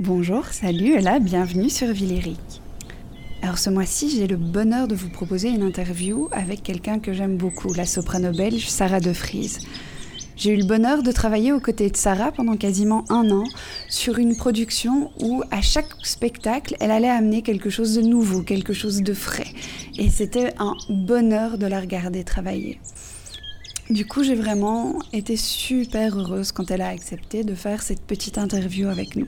Bonjour, salut et là, bienvenue sur Villéric. Alors ce mois-ci, j'ai le bonheur de vous proposer une interview avec quelqu'un que j'aime beaucoup, la soprano belge Sarah De Vries. J'ai eu le bonheur de travailler aux côtés de Sarah pendant quasiment un an sur une production où à chaque spectacle, elle allait amener quelque chose de nouveau, quelque chose de frais. Et c'était un bonheur de la regarder travailler. Du coup, j'ai vraiment été super heureuse quand elle a accepté de faire cette petite interview avec nous.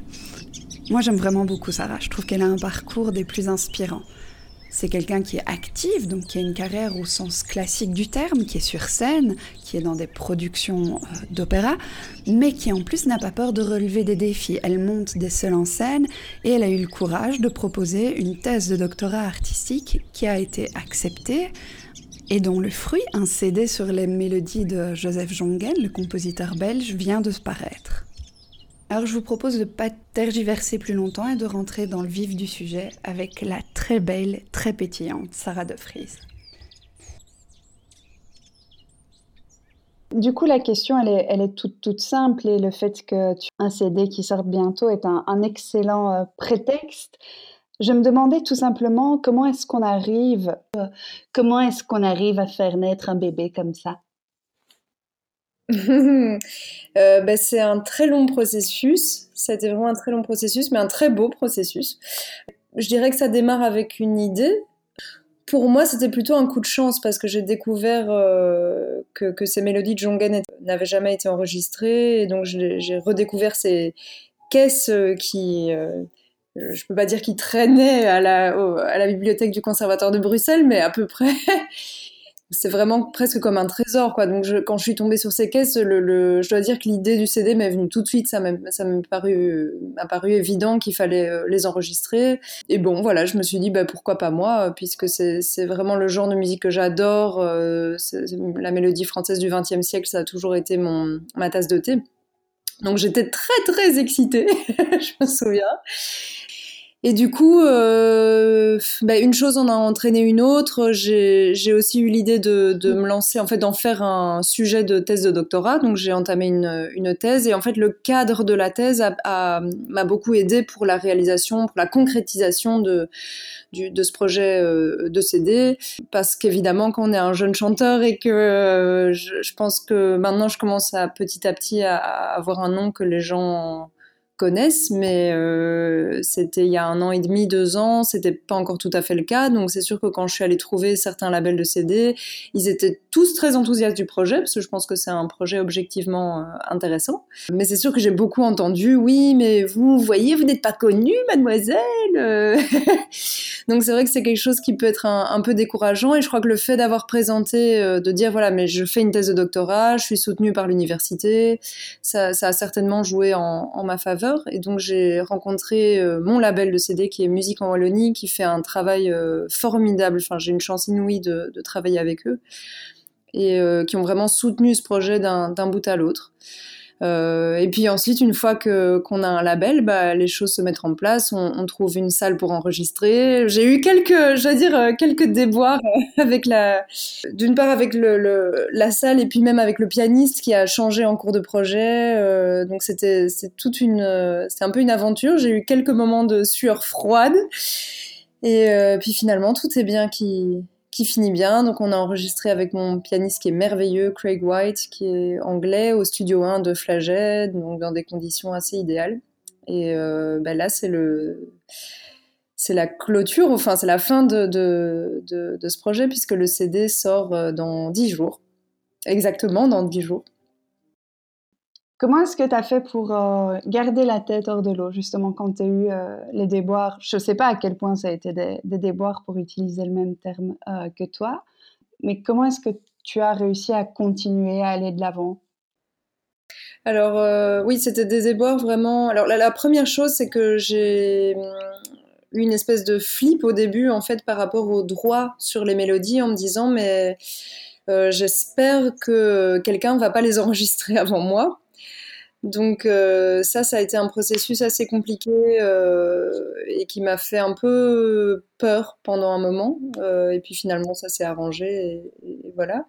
Moi, j'aime vraiment beaucoup Sarah. Je trouve qu'elle a un parcours des plus inspirants. C'est quelqu'un qui est actif, donc qui a une carrière au sens classique du terme, qui est sur scène, qui est dans des productions euh, d'opéra, mais qui en plus n'a pas peur de relever des défis. Elle monte des seuls en scène et elle a eu le courage de proposer une thèse de doctorat artistique qui a été acceptée et dont le fruit, un CD sur les mélodies de Joseph Jongen, le compositeur belge, vient de se paraître. Alors je vous propose de ne pas tergiverser plus longtemps et de rentrer dans le vif du sujet avec la très belle, très pétillante Sarah de Vries. Du coup, la question, elle est, toute, simple et le fait que tu un CD qui sorte bientôt est un, excellent euh, prétexte. Je me demandais tout simplement comment est-ce qu'on arrive, euh, comment est-ce qu'on arrive à faire naître un bébé comme ça? euh, bah, c'est un très long processus. C'était vraiment un très long processus, mais un très beau processus. Je dirais que ça démarre avec une idée. Pour moi, c'était plutôt un coup de chance parce que j'ai découvert euh, que, ces mélodies de Jongen n'avaient jamais été enregistrées. Et donc, j'ai redécouvert ces caisses euh, qui, je peux pas dire qui traînaient à la bibliothèque du Conservatoire de Bruxelles, mais à peu près. c'est vraiment presque comme un trésor, quoi. Donc, quand je suis tombée sur ces caisses, le, je dois dire que l'idée du CD m'est venue tout de suite. Ça m'a paru, évident qu'il fallait euh, les enregistrer. Et bon, voilà, je me suis dit, bah, pourquoi pas moi, puisque c'est vraiment le genre de musique que j'adore. Euh, la mélodie française du XXe siècle, ça a toujours été mon, ma tasse de thé. Donc, j'étais très, très excitée, je me souviens. Et du coup, euh, bah une chose en a entraîné une autre. J'ai aussi eu l'idée de, de, me lancer, en fait, d'en faire un sujet de thèse de doctorat. Donc, j'ai entamé une, une, thèse. Et en fait, le cadre de la thèse m'a beaucoup aidé pour la réalisation, pour la concrétisation de, du, de ce projet euh, de CD. Parce qu'évidemment, quand on est un jeune chanteur et que euh, je, je, pense que maintenant, je commence à petit à petit à, à avoir un nom que les gens connaissent, mais euh, c'était il y a un an et demi, deux ans, c'était pas encore tout à fait le cas. Donc c'est sûr que quand je suis allée trouver certains labels de CD, ils étaient tous très enthousiastes du projet, parce que je pense que c'est un projet objectivement euh, intéressant. Mais c'est sûr que j'ai beaucoup entendu, oui, mais vous, voyez, vous n'êtes pas connue, mademoiselle. donc c'est vrai que c'est quelque chose qui peut être un, peu décourageant, et je crois que le fait d'avoir présenté, euh, de dire, voilà, mais je fais une thèse de doctorat, je suis soutenue par l'université, ça, a certainement joué en ma faveur. Et donc j'ai rencontré euh, mon label de CD qui est Musique en Wallonie, qui fait un travail euh, formidable. Enfin, j'ai une chance inouïe de, travailler avec eux et euh, qui ont vraiment soutenu ce projet d'un bout à l'autre. Euh, et puis ensuite, une fois que qu'on a un label, bah, les choses se mettent en place. On, trouve une salle pour enregistrer. J'ai eu quelques, je dire, euh, quelques déboires avec la, d'une part avec le, la salle et puis même avec le pianiste qui a changé en cours de projet. Euh, donc c'était, c'est toute une, c'est un peu une aventure. J'ai eu quelques moments de sueur froide. Et euh, puis finalement, tout est bien qui, qui finit bien. Donc on a enregistré avec mon pianiste qui est merveilleux, Craig White, qui est anglais, au studio 1 de Flagey, donc dans des conditions assez idéales. Et euh, bah là, c'est la clôture, enfin c'est la fin de, de, de, ce projet puisque le CD sort euh, dans 10 jours. Exactement dans 10 jours. Comment est-ce que tu as fait pour euh, garder la tête hors de l'eau, justement, quand tu as eu euh, les déboires? Je ne sais pas à quel point ça a été des, déboires pour utiliser le même terme euh, que toi, mais comment est-ce que tu as réussi à continuer à aller de l'avant? Alors, oui, c'était des déboires vraiment. Alors, la, première chose, c'est que j'ai hum, eu une espèce de flip au début, en fait, par rapport au droit sur les mélodies, en me disant, mais. j'espère que quelqu'un ne va pas les enregistrer avant moi. Donc euh, ça, ça a été un processus assez compliqué euh, et qui m'a fait un peu peur pendant un moment. Euh, et puis finalement, ça s'est arrangé et, voilà.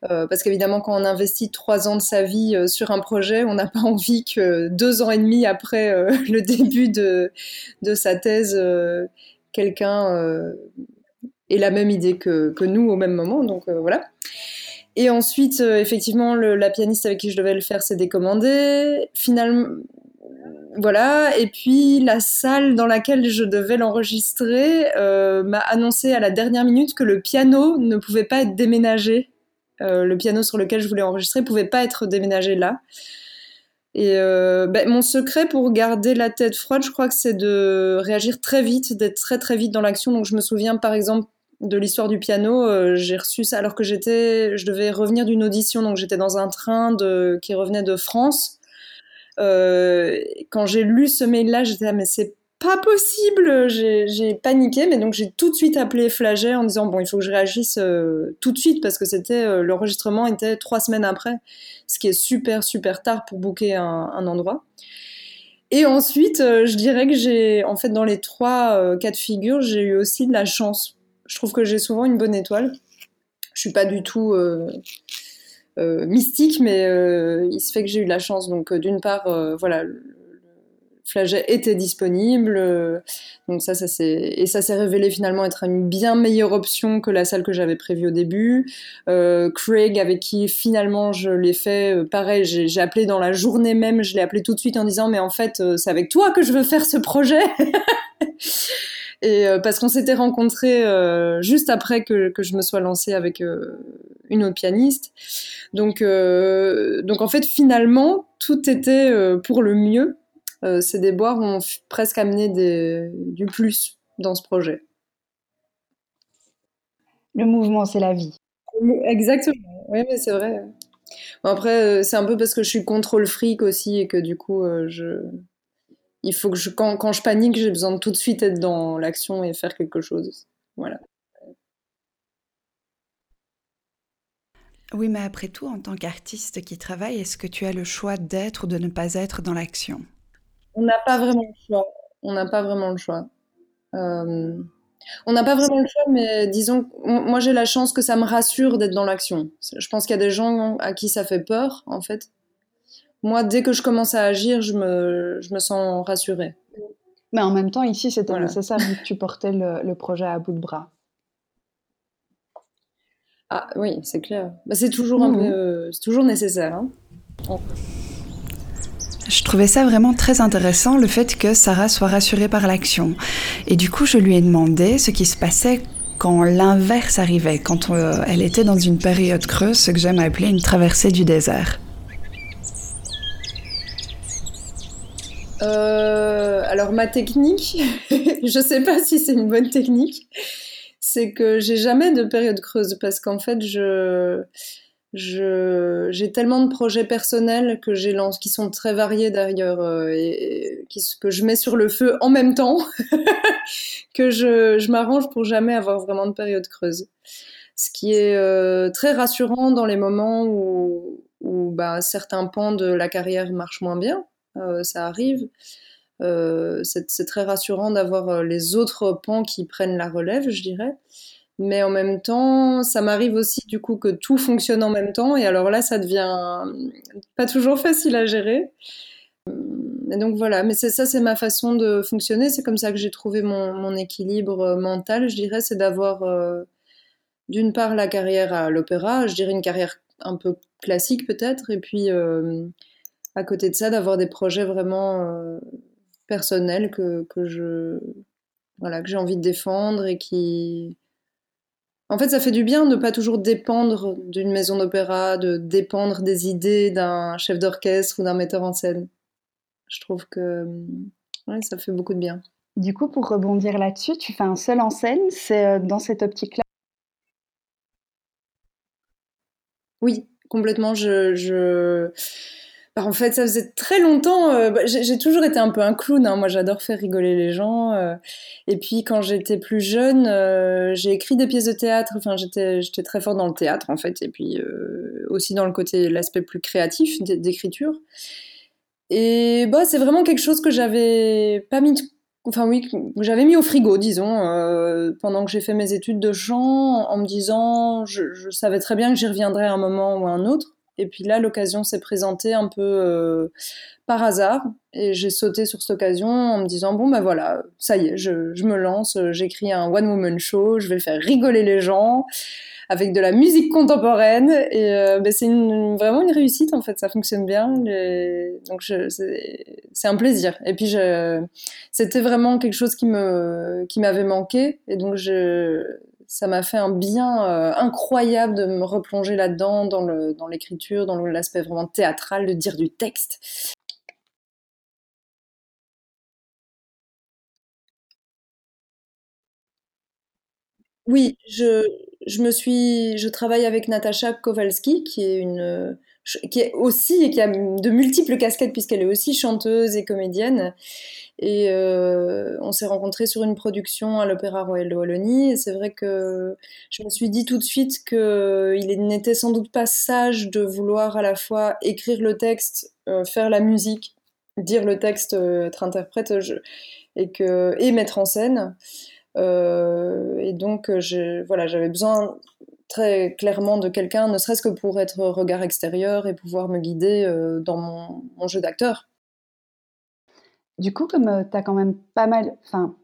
parce qu'évidemment, quand on investit trois ans de sa vie sur un projet, on n'a pas envie que deux ans et demi après le début de, sa thèse, quelqu'un ait la même idée que, que, nous au même moment. Donc voilà. Et ensuite, euh, effectivement, la pianiste avec qui je devais le faire s'est décommandée. Finalement, voilà. Et puis, la salle dans laquelle je devais l'enregistrer euh, m'a annoncé à la dernière minute que le piano ne pouvait pas être déménagé. Euh, le piano sur lequel je voulais enregistrer pouvait pas être déménagé là. Et ben, mon secret pour garder la tête froide, je crois que c'est de réagir très vite, d'être très très vite dans l'action. Donc je me souviens par exemple de l'histoire du piano, euh, j'ai reçu ça alors que j'étais, je devais revenir d'une audition, donc j'étais dans un train qui revenait de France. Euh, quand j'ai lu ce mail-là, j'étais ah, mais c'est pas possible, j'ai paniqué, mais donc j'ai tout de suite appelé Flaget en disant bon il faut que je réagisse euh, tout de suite parce que c'était l'enregistrement était trois semaines après, ce qui est super super tard pour booker un, un endroit. Et ensuite, je dirais que j'ai, en fait, dans les trois cas de figure, j'ai eu aussi de la chance je trouve que j'ai souvent une bonne étoile. Je suis pas du tout euh, euh, mystique, mais euh, il se fait que j'ai eu la chance. Donc, d'une part, voilà, le flaget était disponible. donc ça, ça et ça s'est révélé finalement être une bien meilleure option que la salle que j'avais prévue au début. Craig, avec qui finalement je l'ai fait, pareil, j'ai appelé dans la journée même. Je l'ai appelé tout de suite en disant mais en fait, c'est avec toi que je veux faire ce projet. Et euh, parce qu'on s'était rencontrés euh, juste après que, que, je me sois lancée avec euh, une autre pianiste. Donc, donc en fait, finalement, tout était pour le mieux. ces déboires ont presque amené des, du plus dans ce projet. Le mouvement, c'est la vie. Exactement. Oui, mais c'est vrai. Bon, après, c'est un peu parce que je suis contrôle fric aussi et que du coup, je, il faut que je, quand, quand je panique, j'ai besoin de tout de suite être dans l'action et faire quelque chose. Voilà. Oui, mais après tout, en tant qu'artiste qui travaille, est-ce que tu as le choix d'être ou de ne pas être dans l'action? On n'a pas vraiment le choix. On n'a pas vraiment le choix. Euh, on n'a pas vraiment le choix, mais disons, moi j'ai la chance que ça me rassure d'être dans l'action. Je pense qu'il y a des gens à qui ça fait peur, en fait moi, dès que je commence à agir, je me, je me sens rassurée. Mais en même temps, ici, c'était nécessaire que tu portais le, projet à bout de bras. Ah oui, c'est clair. Bah, c'est toujours, un mhm. toujours nécessaire. Hein. Je trouvais ça vraiment très intéressant, le fait que Sarah soit rassurée par l'action. Et du coup, je lui ai demandé ce qui se passait quand l'inverse arrivait, quand euh, elle était dans une période creuse, ce que j'aime appeler une traversée du désert. Euh, alors ma technique, je sais pas si c'est une bonne technique, c'est que j'ai jamais de période creuse parce qu'en fait je j'ai tellement de projets personnels que j'ai qui sont très variés d'ailleurs euh, et, que je mets sur le feu en même temps que je, je m'arrange pour jamais avoir vraiment de période creuse. Ce qui est euh, très rassurant dans les moments où, où bah, certains pans de la carrière marchent moins bien ça arrive. Euh, c'est très rassurant d'avoir euh, les autres pans qui prennent la relève, je dirais. Mais en même temps, ça m'arrive aussi du coup que tout fonctionne en même temps. Et alors là, ça devient pas toujours facile à gérer. Et donc voilà, mais ça, c'est ma façon de fonctionner. C'est comme ça que j'ai trouvé mon, équilibre mental, je dirais. C'est d'avoir d'une part la carrière à l'opéra, je dirais une carrière un peu classique peut-être, et puis à côté de ça, d'avoir des projets vraiment euh, personnels que, que je voilà que j'ai envie de défendre et qui en fait ça fait du bien de pas toujours dépendre d'une maison d'opéra, de dépendre des idées d'un chef d'orchestre ou d'un metteur en scène. Je trouve que ouais, ça fait beaucoup de bien. Du coup, pour rebondir là-dessus, tu fais un seul en scène, c'est euh, dans cette optique-là? Oui, complètement. je, je bah, en fait, ça faisait très longtemps. Euh, bah, j'ai toujours été un peu un clown. Hein. Moi, j'adore faire rigoler les gens. Euh. et puis, quand j'étais plus jeune, euh, j'ai écrit des pièces de théâtre. Enfin, j'étais très fort dans le théâtre, en fait. Et puis aussi dans le côté, l'aspect plus créatif d'écriture. Et bah, c'est vraiment quelque chose que j'avais pas mis, enfin oui, j'avais mis au frigo, disons, pendant que j'ai fait mes études de chant, en me disant, je, je savais très bien que j'y reviendrais à un moment ou à un autre. Et puis là, l'occasion s'est présentée un peu euh, par hasard. Et j'ai sauté sur cette occasion en me disant, bon ben voilà, ça y est, je, je me lance, j'écris un one-woman show, je vais faire rigoler les gens avec de la musique contemporaine. Et euh, ben c'est vraiment une réussite, en fait, ça fonctionne bien. Donc c'est un plaisir. Et puis c'était vraiment quelque chose qui me qui m'avait manqué. Et donc je ça m'a fait un bien euh, incroyable de me replonger là-dedans, dans l'écriture, dans l'aspect vraiment théâtral, de dire du texte. Oui, je, je me suis, je travaille avec Natasha Kowalski, qui est une, qui est aussi et qui a de multiples casquettes puisqu'elle est aussi chanteuse et comédienne. Et euh, on s'est rencontrés sur une production à l'Opéra Royal de Wallonie. Et c'est vrai que je me suis dit tout de suite qu'il n'était sans doute pas sage de vouloir à la fois écrire le texte, euh, faire la musique, dire le texte, euh, être interprète et, que, et mettre en scène. et donc, voilà, j'avais besoin très clairement de quelqu'un, ne serait-ce que pour être regard extérieur et pouvoir me guider dans mon jeu d'acteur. Du coup, comme euh, tu as quand même pas mal. Enfin,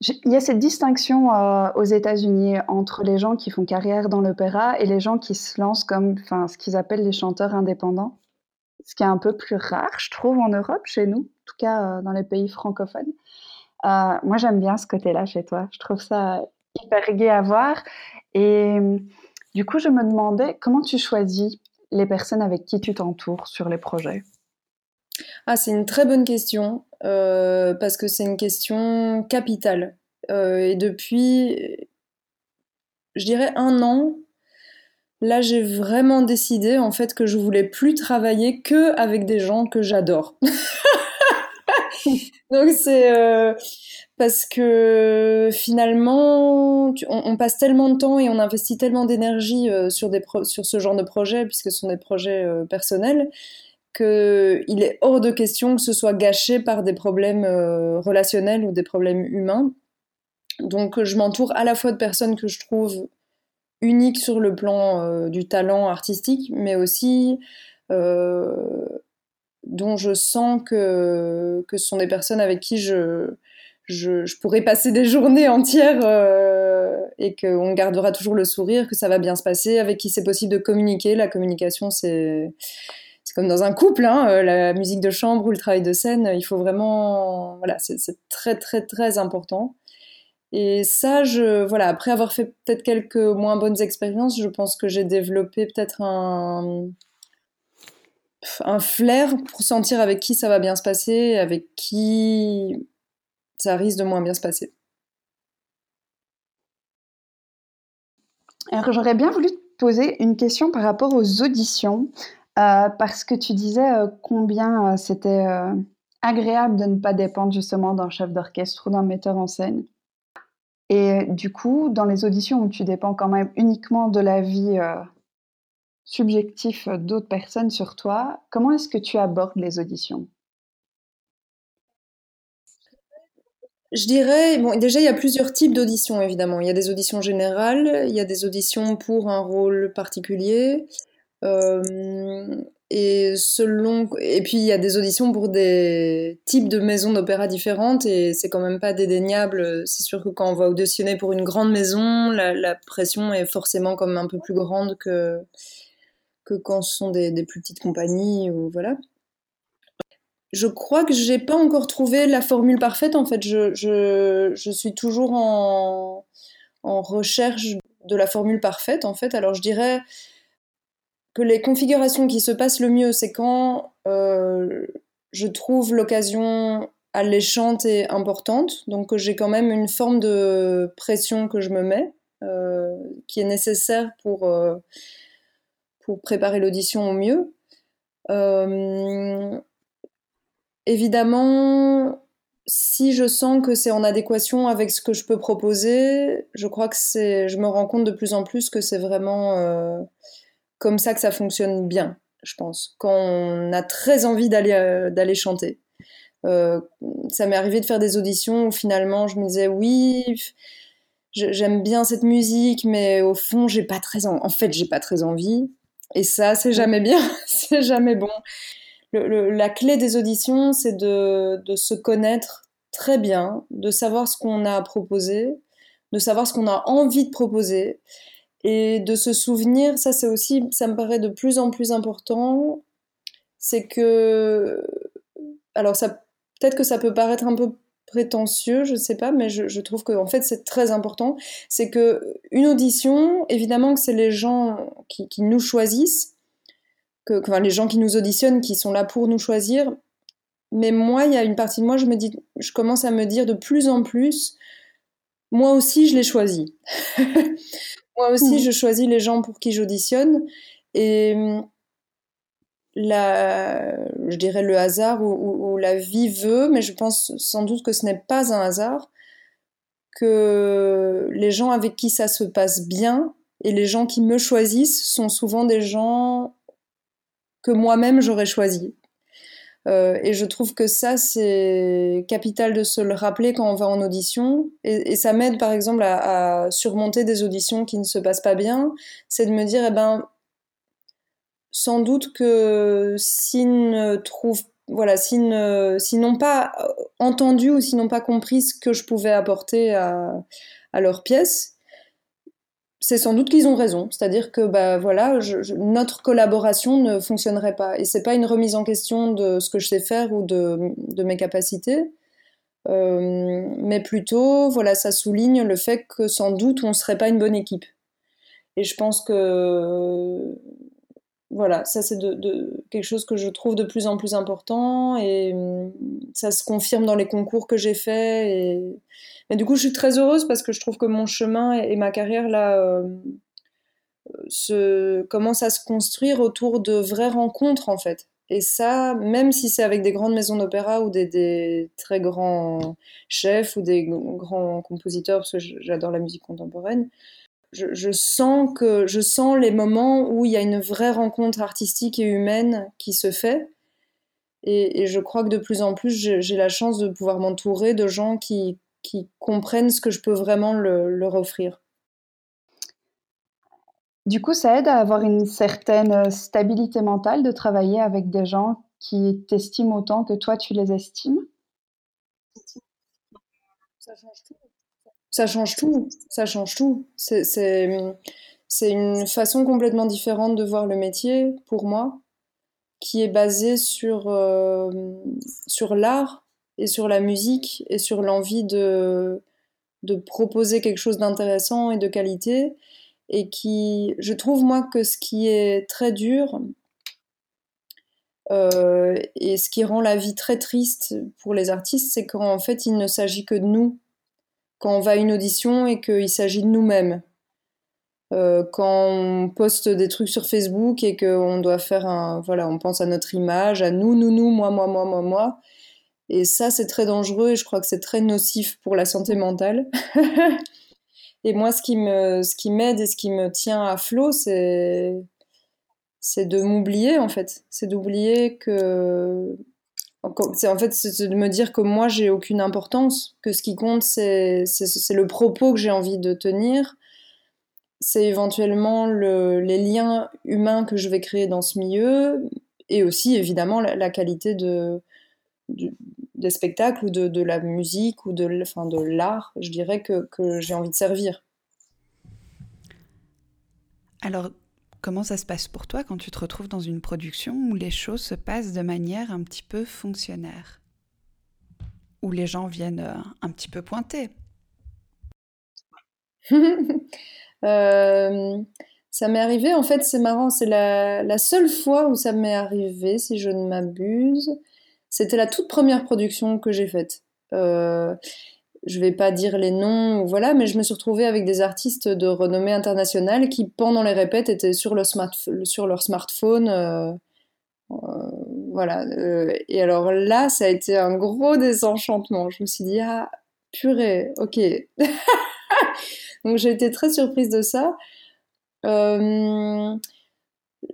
il y a cette distinction euh, aux États-Unis entre les gens qui font carrière dans l'opéra et les gens qui se lancent comme ce qu'ils appellent les chanteurs indépendants. Ce qui est un peu plus rare, je trouve, en Europe, chez nous, en tout cas euh, dans les pays francophones. moi, j'aime bien ce côté-là chez toi. Je trouve ça hyper gai à voir. Et du coup, je me demandais comment tu choisis les personnes avec qui tu t'entoures sur les projets? Ah, c'est une très bonne question, euh, parce que c'est une question capitale. Euh, et depuis, je dirais un an, là j'ai vraiment décidé en fait que je voulais plus travailler que avec des gens que j'adore. Donc c'est euh, parce que finalement, on, passe tellement de temps et on investit tellement d'énergie sur, sur ce genre de projet, puisque ce sont des projets personnels, qu'il est hors de question que ce soit gâché par des problèmes euh, relationnels ou des problèmes humains. Donc je m'entoure à la fois de personnes que je trouve uniques sur le plan euh, du talent artistique, mais aussi euh, dont je sens que, que ce sont des personnes avec qui je, je, je pourrais passer des journées entières et qu'on gardera toujours le sourire, que ça va bien se passer, avec qui c'est possible de communiquer. La communication, c'est c'est comme dans un couple, hein, euh, la musique de chambre ou le travail de scène, il faut vraiment, voilà, c'est très très très important. Et ça, je, voilà, après avoir fait peut-être quelques moins bonnes expériences, je pense que j'ai développé peut-être un, un flair pour sentir avec qui ça va bien se passer, avec qui ça risque de moins bien se passer. Alors j'aurais bien voulu te poser une question par rapport aux auditions. Euh, parce que tu disais, euh, combien, euh, c'était, agréable de ne pas dépendre justement d'un chef d'orchestre ou d'un metteur en scène et du coup, dans les auditions où tu dépends quand même uniquement de l'avis, subjectif, d'autres personnes sur toi, comment est-ce que tu abordes les auditions? Je dirais, bon, déjà, il y a plusieurs types d'auditions, évidemment. Il y a des auditions générales, il y a des auditions pour un rôle particulier, euh, et selon et puis il y a des auditions pour des types de maisons d'opéra différentes et c'est quand même pas dédaignable. C'est sûr que quand on va auditionner pour une grande maison, la, pression est forcément comme un peu plus grande que quand ce sont des, plus petites compagnies ou voilà. Je crois que j'ai pas encore trouvé la formule parfaite. En fait, je, je, je suis toujours en, en recherche de la formule parfaite. En fait, alors je dirais que les configurations qui se passent le mieux, c'est quand euh, je trouve l'occasion alléchante et importante, donc j'ai quand même une forme de pression que je me mets, euh, qui est nécessaire pour, euh, pour préparer l'audition au mieux. évidemment, si je sens que c'est en adéquation avec ce que je peux proposer, je crois que c'est, je me rends compte de plus en plus que c'est vraiment comme ça que ça fonctionne bien. je pense, quand on a très envie d'aller d'aller chanter. ça m'est arrivé de faire des auditions où finalement je me disais oui, j'aime bien cette musique, mais au fond j'ai pas très en, en fait j'ai pas très envie. Et ça c'est jamais bien, c'est jamais bon. la clé des auditions c'est de, se connaître très bien, de savoir ce qu'on a à proposer, de savoir ce qu'on a envie de proposer et de se souvenir, ça c'est aussi, ça me paraît de plus en plus important, c'est que, alors ça, peut-être que ça peut paraître un peu prétentieux, je sais pas, mais je, trouve que en fait c'est très important, c'est que une audition, évidemment que c'est les gens qui, nous choisissent, que, enfin, les gens qui nous auditionnent, qui sont là pour nous choisir, mais moi, il y a une partie de moi, je me dis, je commence à me dire de plus en plus, moi aussi, je l'ai choisi. moi aussi, mmh. je choisis les gens pour qui j'auditionne. Et la, je dirais le hasard ou, la vie veut, mais je pense sans doute que ce n'est pas un hasard, que les gens avec qui ça se passe bien et les gens qui me choisissent sont souvent des gens que moi-même j'aurais choisi. Euh, et je trouve que ça, c'est capital de se le rappeler quand on va en audition. Et, ça m'aide, par exemple, à, surmonter des auditions qui ne se passent pas bien. C'est de me dire, eh ben, sans doute que s'ils voilà, n'ont pas entendu ou s'ils n'ont pas compris ce que je pouvais apporter à, à leur pièce, c'est sans doute qu'ils ont raison. C'est-à-dire que bah, voilà, notre collaboration ne fonctionnerait pas. Et c'est pas une remise en question de ce que je sais faire ou de, mes capacités. Euh, mais plutôt, voilà, ça souligne le fait que sans doute on ne serait pas une bonne équipe. Et je pense que voilà, ça c'est quelque chose que je trouve de plus en plus important et hum, ça se confirme dans les concours que j'ai faits. Et... Mais du coup, je suis très heureuse parce que je trouve que mon chemin et, ma carrière là euh, se commencent à se construire autour de vraies rencontres en fait. Et ça, même si c'est avec des grandes maisons d'opéra ou des, des, très grands chefs ou des grands compositeurs, parce que j'adore la musique contemporaine, je, sens que je sens les moments où il y a une vraie rencontre artistique et humaine qui se fait. Et, je crois que de plus en plus, j'ai la chance de pouvoir m'entourer de gens qui, qui, comprennent ce que je peux vraiment leur offrir. Du coup, ça aide à avoir une certaine stabilité mentale de travailler avec des gens qui t'estiment autant que toi tu les estimes? Ça change tout ça change tout, ça change tout. C'est une façon complètement différente de voir le métier pour moi, qui est basée sur, euh, sur l'art et sur la musique et sur l'envie de, de proposer quelque chose d'intéressant et de qualité. Et qui, je trouve moi que ce qui est très dur, euh, et ce qui rend la vie très triste pour les artistes, c'est qu'en fait, il ne s'agit que de nous quand on va à une audition et qu'il s'agit de nous-mêmes. Euh, quand on poste des trucs sur Facebook et qu'on doit faire un. Voilà, on pense à notre image, à nous, nous, nous, moi, moi, moi, moi, moi. Et ça, c'est très dangereux et je crois que c'est très nocif pour la santé mentale. et moi, ce qui, me, ce qui m'aide et ce qui me tient à flot, c'est, c'est de m'oublier, en fait. C'est d'oublier que en fait c'est de me dire que moi j'ai aucune importance, que ce qui compte c'est le propos que j'ai envie de tenir, c'est éventuellement le, les liens humains que je vais créer dans ce milieu et aussi évidemment la, qualité de, des spectacles ou de, la musique ou de l'art, je dirais que, que j'ai envie de servir. Alors Comment ça se passe pour toi quand tu te retrouves dans une production où les choses se passent de manière un petit peu fonctionnaire? Où les gens viennent euh, un petit peu pointer? Euh, Ça m'est arrivé, en fait, c'est marrant, c'est la, seule fois où ça m'est arrivé, si je ne m'abuse. C'était la toute première production que j'ai faite. Euh, je vais pas dire les noms, voilà, mais je me suis retrouvée avec des artistes de renommée internationale qui, pendant les répètes, étaient sur leur smartphone. Euh, euh, voilà. Euh, et alors là, ça a été un gros désenchantement. Je me suis dit, ah, purée, ok. Donc j'ai été très surprise de ça.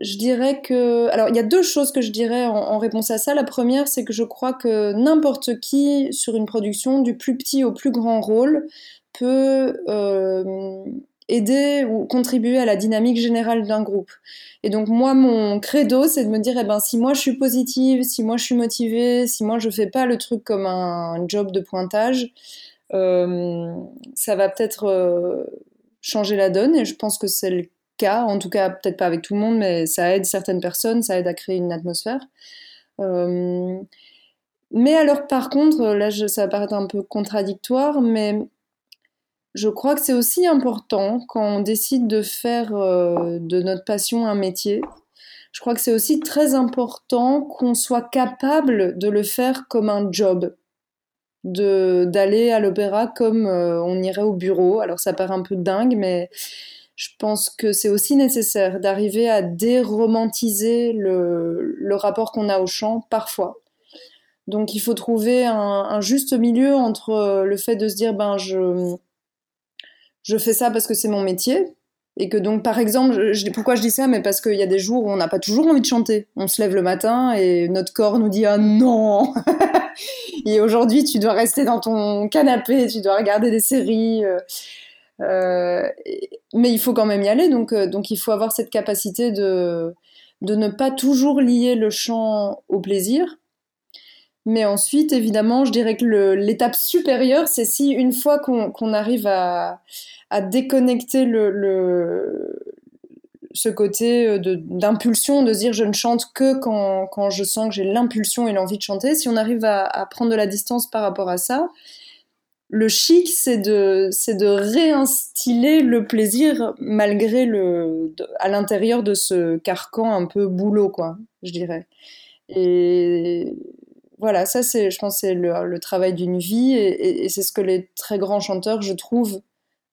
Je dirais que. Alors, il y a deux choses que je dirais en, réponse à ça. La première, c'est que je crois que n'importe qui sur une production, du plus petit au plus grand rôle, peut euh, aider ou contribuer à la dynamique générale d'un groupe. Et donc, moi, mon credo, c'est de me dire eh ben, si moi je suis positive, si moi je suis motivée, si moi je fais pas le truc comme un, job de pointage, euh, ça va peut-être euh, changer la donne. Et je pense que c'est le en tout cas peut-être pas avec tout le monde, mais ça aide certaines personnes, ça aide à créer une atmosphère. Euh, mais alors par contre, là ça va paraître un peu contradictoire, mais je crois que c'est aussi important quand on décide de faire euh, de notre passion un métier. Je crois que c'est aussi très important qu'on soit capable de le faire comme un job, d'aller à l'opéra comme euh, on irait au bureau. Alors ça paraît un peu dingue, mais je pense que c'est aussi nécessaire d'arriver à déromantiser le, rapport qu'on a au chant parfois. Donc il faut trouver un, juste milieu entre euh, le fait de se dire ben je, je fais ça parce que c'est mon métier et que donc par exemple pourquoi je dis ça? Mais parce qu'il y a des jours où on n'a pas toujours envie de chanter. On se lève le matin et notre corps nous dit ah non et aujourd'hui tu dois rester dans ton canapé tu dois regarder des séries euh, mais il faut quand même y aller, donc, euh, il faut avoir cette capacité de, ne pas toujours lier le chant au plaisir. Mais ensuite, évidemment, je dirais que l'étape supérieure, c'est si une fois qu'on arrive à, déconnecter ce côté d'impulsion, de, de, dire je ne chante que quand, je sens que j'ai l'impulsion et l'envie de chanter, si on arrive à, prendre de la distance par rapport à ça, le chic, c'est de, c'est de réinstiller le plaisir malgré le, à l'intérieur de ce carcan un peu boulot, quoi, je dirais. Et voilà, ça, c'est, je pense, c'est le, travail d'une vie et, c'est ce que les très grands chanteurs, je trouve,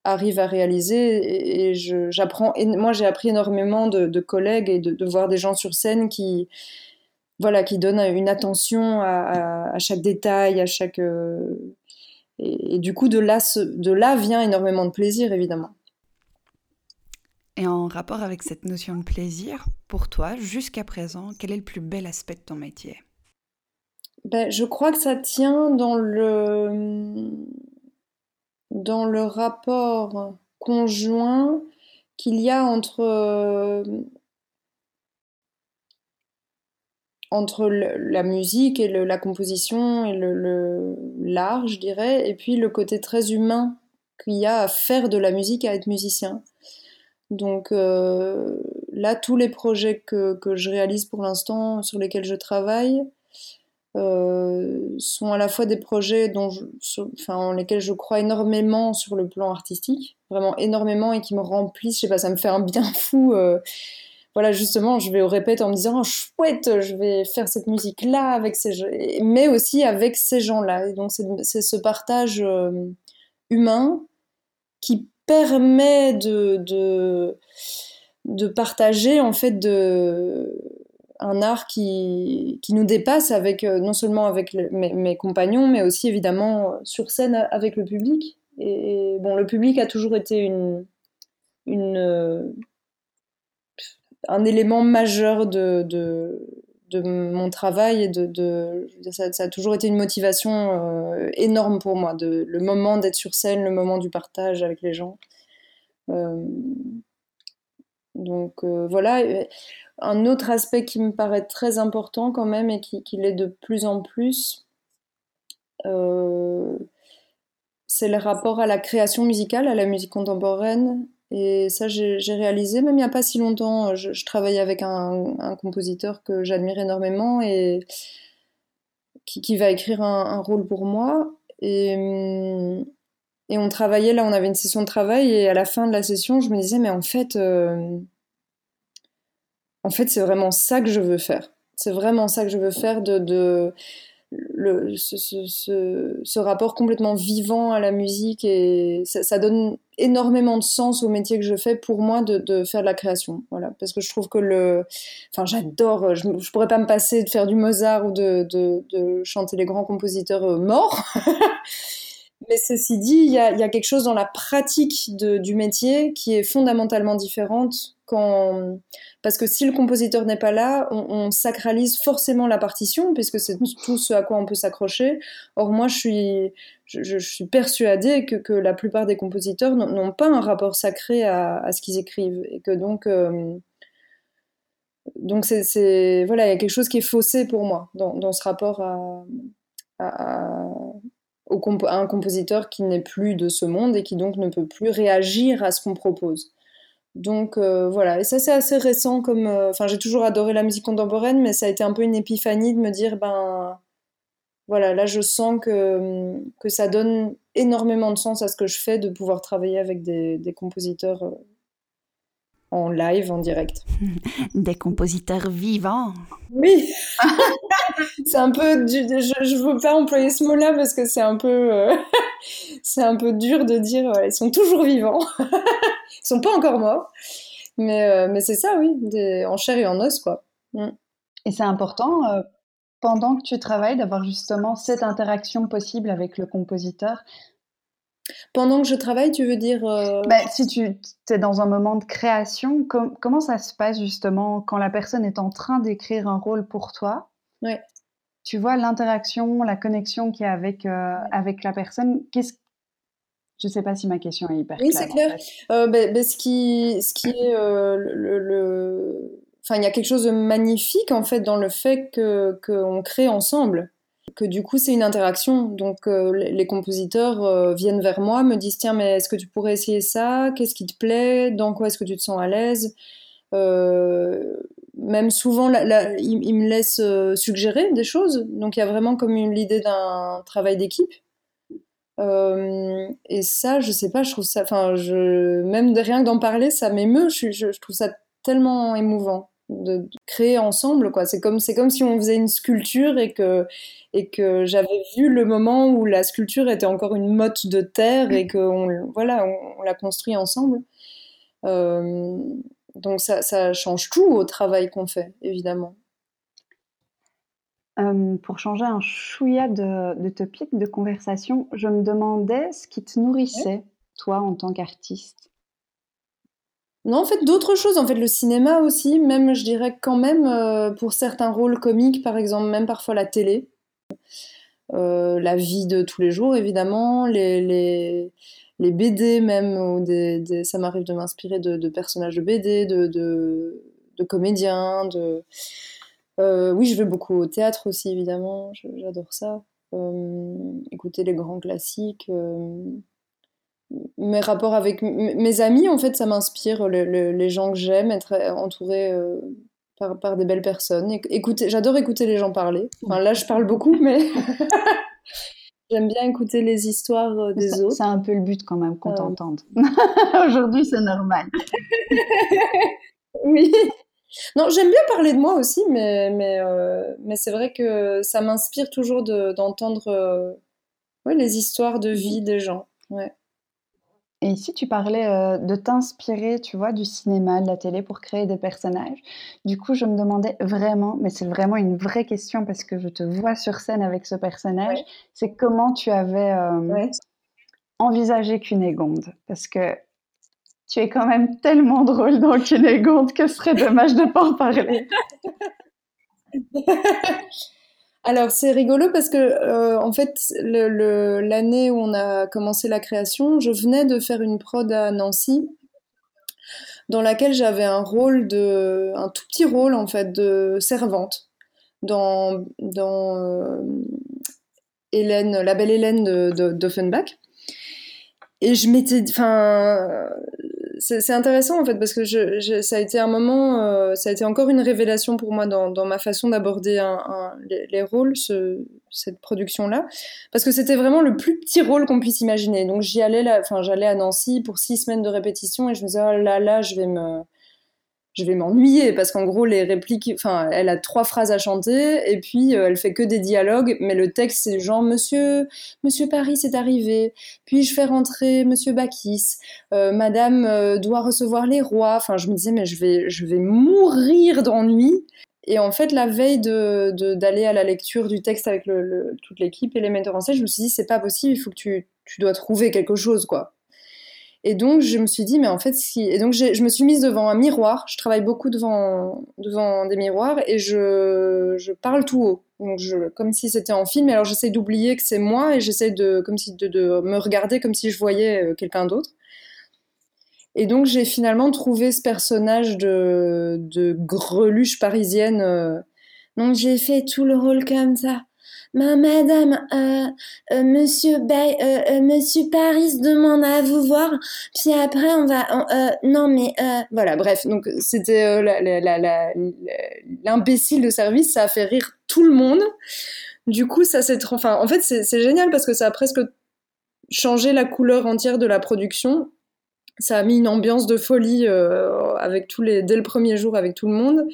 arrivent à réaliser. Et, j'apprends, moi, j'ai appris énormément de, collègues et de, voir des gens sur scène qui, voilà, qui donnent une attention à, à chaque détail, à chaque, euh, et, du coup, de là, de là vient énormément de plaisir, évidemment. Et en rapport avec cette notion de plaisir, pour toi, jusqu'à présent, quel est le plus bel aspect de ton métier? Ben, Je crois que ça tient dans le, dans le rapport conjoint qu'il y a entre entre la musique et la composition et l'art, je dirais, et puis le côté très humain qu'il y a à faire de la musique, à être musicien. Donc euh, là, tous les projets que, je réalise pour l'instant, sur lesquels je travaille, euh, sont à la fois des projets dont en lesquels je crois énormément sur le plan artistique, vraiment énormément, et qui me remplissent, je sais pas, ça me fait un bien fou. Euh, voilà, justement, je vais au répète en me disant, oh, chouette, je vais faire cette musique-là avec ces mais aussi avec ces gens-là. Et donc, c'est ce partage euh, humain qui permet de, partager, en fait, un art qui, nous dépasse avec, euh, non seulement avec mes, compagnons, mais aussi, évidemment, sur scène avec le public. Et, bon, le public a toujours été une, une un élément majeur de, de, mon travail et de, ça, a toujours été une motivation euh, énorme pour moi, le moment d'être sur scène, le moment du partage avec les gens. Euh, donc euh, voilà. Un autre aspect qui me paraît très important quand même et qui, qui l'est de plus en plus, c'est le rapport à la création musicale, à la musique contemporaine et ça, j'ai réalisé, même il n'y a pas si longtemps, je, travaillais avec un, compositeur que j'admire énormément et qui, va écrire un, rôle pour moi. Et, hum, et, on travaillait, là, on avait une session de travail et à la fin de la session, je me disais, mais en fait, euh, en fait, c'est vraiment ça que je veux faire. C'est vraiment ça que je veux faire de ce, rapport complètement vivant à la musique et ça, donne énormément de sens au métier que je fais pour moi de, de, faire de la création. Voilà, parce que je trouve que le, enfin, j'adore. Je, je, pourrais pas me passer de faire du Mozart ou de, de chanter les grands compositeurs euh, morts. Mais ceci dit, il y a, quelque chose dans la pratique du métier qui est fondamentalement différente quand, parce que si le compositeur n'est pas là, on, sacralise forcément la partition, puisque c'est tout ce à quoi on peut s'accrocher. Or, moi, je suis, je, suis persuadée que, la plupart des compositeurs n'ont pas un rapport sacré à, ce qu'ils écrivent, et que donc, euh, donc c'est, voilà, il y a quelque chose qui est faussé pour moi dans, ce rapport à, à, un compositeur qui n'est plus de ce monde et qui donc ne peut plus réagir à ce qu'on propose. Donc euh, voilà, et ça c'est assez récent comme... Euh, enfin j'ai toujours adoré la musique contemporaine, mais ça a été un peu une épiphanie de me dire, ben voilà, là je sens que, ça donne énormément de sens à ce que je fais, de pouvoir travailler avec des, des compositeurs euh, en live, en direct. Des compositeurs vivants. Oui. c'est un peu, je, ne veux pas employer ce mot-là parce que c'est un peu, euh, c'est un peu dur de dire, ils sont toujours vivants. ils sont pas encore morts, mais euh, mais c'est ça, oui, en chair et en os, quoi. Mm. Et c'est important. Euh, pendant que tu travailles, d'avoir justement cette interaction possible avec le compositeur, pendant que je travaille, tu veux dire euh, bah, Si tu es dans un moment de création, comment ça se passe justement quand la personne est en train d'écrire un rôle pour toi? Ouais. Tu vois l'interaction, la connexion qu'il y a avec, euh, avec la personne. Qu'est-ce je ne sais pas si ma question est hyper claire. Oui, c'est clair. Euh, bah, bah, ce, qui, ce qui est le, Enfin, il y a quelque chose de magnifique en fait dans le fait qu'on crée ensemble que du coup c'est une interaction. Donc euh, les compositeurs euh, viennent vers moi, me disent tiens mais est-ce que tu pourrais essayer ça? Qu'est-ce qui te plaît? Dans quoi est-ce que tu te sens à l'aise? Euh, Même souvent ils, me laissent suggérer des choses. Donc il y a vraiment comme l'idée d'un travail d'équipe. et ça, je sais pas, je trouve ça, enfin, je, même rien que d'en parler, ça m'émeut. je trouve ça tellement émouvant de, créer ensemble quoi. C'est comme c'est comme si on faisait une sculpture et que et que j'avais vu le moment où la sculpture était encore une motte de terre et que on, voilà on, l'a construit ensemble. Euh, donc ça, ça, change tout au travail qu'on fait évidemment. Euh, pour changer un chouïa de, de, topic de conversation, je me demandais ce qui te nourrissait, toi, en tant qu'artiste. Non, en fait, d'autres choses. En fait, le cinéma aussi, même, je dirais quand même, euh, pour certains rôles comiques, par exemple, même parfois la télé. Euh, la vie de tous les jours, évidemment, les, les, BD même, ou des, ça m'arrive de m'inspirer de, personnages de BD, de, de, de comédiens, de... Euh, oui, je vais beaucoup au théâtre aussi, évidemment, j'adore ça. écouter les grands classiques mes rapports avec mes amis, en fait, ça m'inspire. les gens que j'aime, être entouré euh, par, par, des belles personnes. J'adore écouter les gens parler. Enfin, là, je parle beaucoup, mais j'aime bien écouter les histoires euh, des autres. C'est un peu le but quand même qu'on t'entende. Aujourd'hui, c'est normal. oui. Non, j'aime bien parler de moi aussi, mais, mais, euh, mais c'est vrai que ça m'inspire toujours d'entendre les histoires de vie des gens. Ouais. Et ici, tu parlais euh, de t'inspirer, tu vois, du cinéma, de la télé pour créer des personnages. Du coup, je me demandais vraiment, mais c'est vraiment une vraie question parce que je te vois sur scène avec ce personnage, c'est comment tu avais euh, envisagé Cunégonde Parce que tu es quand même tellement drôle dans Cunégonde que ce serait dommage de ne pas en parler. Alors c'est rigolo parce que euh, en fait l'année où on a commencé la création, je venais de faire une prod à Nancy dans laquelle j'avais un rôle de un tout petit rôle en fait de servante dans euh, Hélène la belle Hélène d'Offenbach. Et je m'étais enfin c'est intéressant en fait parce que je, ça a été un moment, euh, ça a été encore une révélation pour moi dans, dans ma façon d'aborder un, les, rôles, ce, cette production-là, parce que c'était vraiment le plus petit rôle qu'on puisse imaginer. Donc j'y allais, enfin j'allais à Nancy pour six semaines de répétition et je me disais oh là là, je vais me je vais m'ennuyer parce qu'en gros les répliques, enfin elle a trois phrases à chanter et puis euh, elle fait que des dialogues, mais le texte c'est genre Monsieur, Monsieur Paris est arrivé, puis je fais rentrer Monsieur Bakis, euh, Madame euh, doit recevoir les rois. Enfin je me disais mais je vais, je vais mourir d'ennui. Et en fait, la veille d'aller de, d'aller à la lecture du texte avec toute l'équipe et les metteurs en scène, je me suis dit, c'est pas possible, il faut que tu, tu dois trouver quelque chose, quoi. Et donc, je me suis dit, mais en fait, si. Et donc, je me suis mise devant un miroir. Je travaille beaucoup devant, devant des miroirs et je, je parle tout haut. Donc, je, comme si c'était en film. Alors, j'essaie d'oublier que c'est moi et j'essaie de, si de, me regarder comme si je voyais euh, quelqu'un d'autre. Et donc, j'ai finalement trouvé ce personnage de, de greluche parisienne. Euh. Donc, j'ai fait tout le rôle comme ça madame, euh, euh, monsieur, euh, monsieur Paris demande à vous voir, puis après on va, non mais voilà, bref, donc c'était l'imbécile de service, ça a fait rire tout le monde. Du coup, ça c'est, enfin, en fait, c'est génial parce que ça a presque changé la couleur entière de la production ça a mis une ambiance de folie euh, avec tous les dès le premier jour avec tout le monde.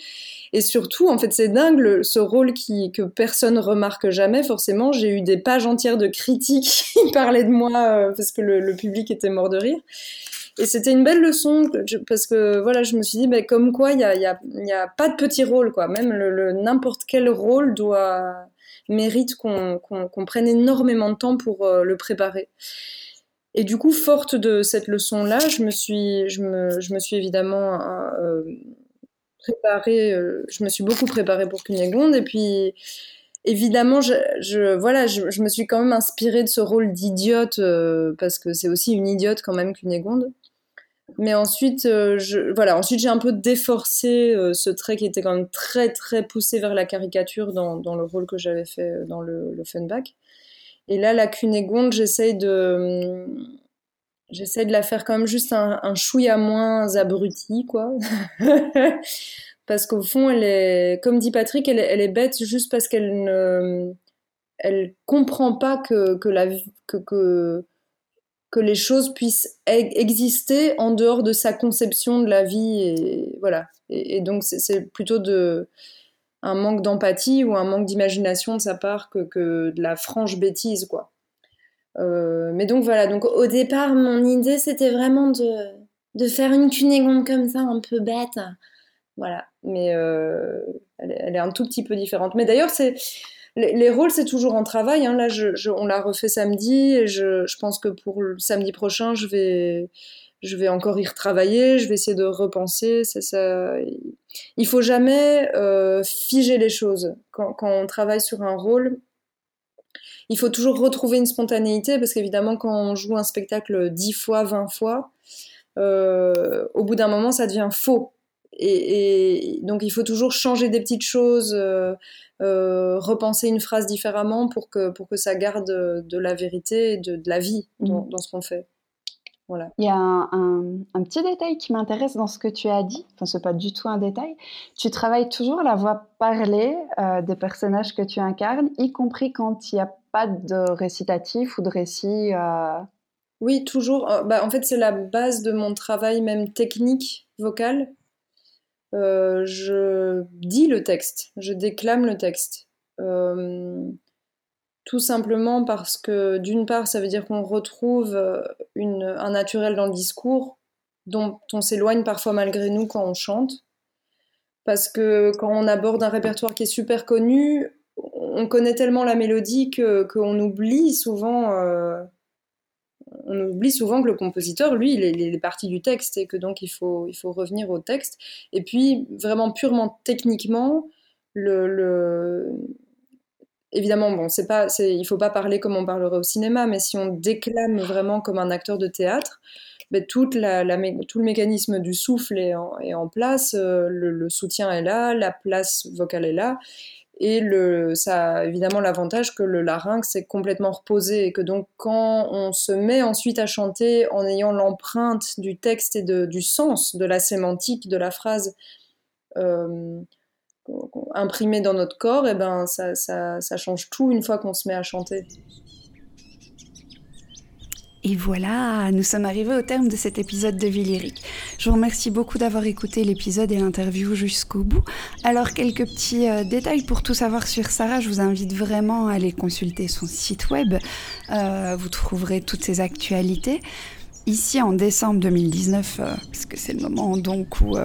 Et surtout en fait c'est dingue ce rôle qui que personne remarque jamais forcément. J'ai eu des pages entières de critiques qui parlaient de moi euh, parce que le, public était mort de rire. Et c'était une belle leçon parce que voilà je me suis dit ben, comme quoi il y a, y, y a, pas de petit rôle quoi. Même le, n'importe quel rôle doit mérite qu'on qu'on prenne énormément de temps pour euh, le préparer et du coup, forte de cette leçon-là, je me suis, je me, je me suis évidemment euh, préparée, euh, je me suis beaucoup préparée pour Cunégonde. Et puis, évidemment, je, voilà, je, me suis quand même inspirée de ce rôle d'idiote, euh, parce que c'est aussi une idiote quand même Cunégonde. Mais ensuite, euh, voilà, ensuite j'ai un peu déforcé ce trait qui était quand même très très poussé vers la caricature dans, dans le rôle que j'avais fait dans le, le Funback. Et là, la Cunégonde, j'essaye de, j'essaie de la faire quand même juste un, un chouïa moins abruti, quoi. parce qu'au fond, elle est, comme dit Patrick, elle est, bête juste parce qu'elle ne, elle comprend pas que, que la, que, que, que les choses puissent exister en dehors de sa conception de la vie et voilà. Et donc c'est plutôt de un manque d'empathie ou un manque d'imagination de sa part que, de la franche bêtise, quoi. Euh, mais donc voilà, donc au départ, mon idée, c'était vraiment de, de faire une cunégonde comme ça, un peu bête. Voilà, mais euh, elle, est un tout petit peu différente. Mais d'ailleurs, c'est les, rôles, c'est toujours en travail. Hein. Là, je, on l'a refait samedi et je, pense que pour le samedi prochain, je vais, je vais encore y retravailler, je vais essayer de repenser. C'est ça. Il faut jamais euh, figer les choses. Quand, quand, on travaille sur un rôle, il faut toujours retrouver une spontanéité parce qu'évidemment, quand on joue un spectacle 10 fois, 20 fois, euh, au bout d'un moment, ça devient faux. Et, et, donc, il faut toujours changer des petites choses, euh, repenser une phrase différemment pour que, pour que ça garde de la vérité et de, de la vie dans, mmh. dans ce qu'on fait. Il y a un, petit détail qui m'intéresse dans ce que tu as dit, enfin c'est pas du tout un détail, tu travailles toujours la voix parlée euh, des personnages que tu incarnes, y compris quand il n'y a pas de récitatif ou de récit euh. Oui, toujours. Euh, bah, en fait, c'est la base de mon travail même technique vocal. je dis le texte, je déclame le texte. Tout simplement parce que d'une part, ça veut dire qu'on retrouve euh, un naturel dans le discours dont on s'éloigne parfois malgré nous quand on chante. Parce que quand on aborde un répertoire qui est super connu, on connaît tellement la mélodie qu'on oublie souvent... Euh, on oublie souvent que le compositeur, lui, il est, parti du texte et que donc il faut, il faut revenir au texte. Et puis, vraiment purement techniquement, le, évidemment, bon, c'est pas, faut pas parler comme on parlerait au cinéma, mais si on déclame vraiment comme un acteur de théâtre, ben, tout le mécanisme du souffle est en, place, euh, le, soutien est là, la place vocale est là, et ça a évidemment l'avantage que le larynx est complètement reposé et que donc quand on se met ensuite à chanter en ayant l'empreinte du texte et du sens, de la sémantique de la phrase, euh, imprimé dans notre corps, et eh ben ça, ça, ça change tout une fois qu'on se met à chanter. Et voilà, nous sommes arrivés au terme de cet épisode de Vie lyrique. Je vous remercie beaucoup d'avoir écouté l'épisode et l'interview jusqu'au bout. Alors, quelques petits euh, détails pour tout savoir sur Sarah. Je vous invite vraiment à aller consulter son site web. Euh, vous trouverez toutes ses actualités. Ici, en décembre 2019, euh, parce que c'est le moment donc où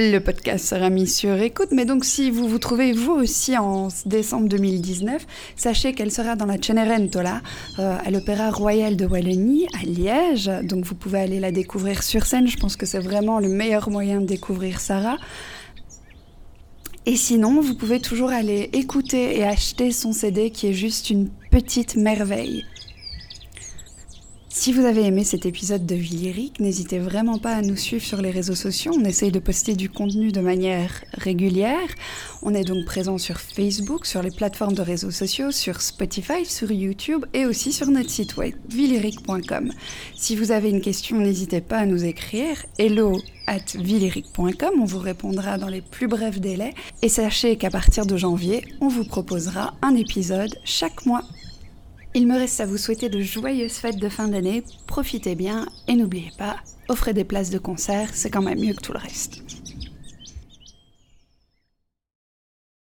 le podcast sera mis sur écoute. Mais donc, si vous vous trouvez vous aussi en décembre 2019, sachez qu'elle sera dans la Cenerentola, euh, à l'Opéra Royal de Wallonie, à Liège. Donc, vous pouvez aller la découvrir sur scène. Je pense que c'est vraiment le meilleur moyen de découvrir Sarah. Et sinon, vous pouvez toujours aller écouter et acheter son CD qui est juste une petite merveille. Si vous avez aimé cet épisode de Vie n'hésitez vraiment pas à nous suivre sur les réseaux sociaux. On essaye de poster du contenu de manière régulière. On est donc présent sur Facebook, sur les plateformes de réseaux sociaux, sur Spotify, sur YouTube et aussi sur notre site web villeric.com. Si vous avez une question, n'hésitez pas à nous écrire hello at on vous répondra dans les plus brefs délais. Et sachez qu'à partir de janvier, on vous proposera un épisode chaque mois. Il me reste à vous souhaiter de joyeuses fêtes de fin d'année, profitez bien et n'oubliez pas, offrez des places de concert, c'est quand même mieux que tout le reste.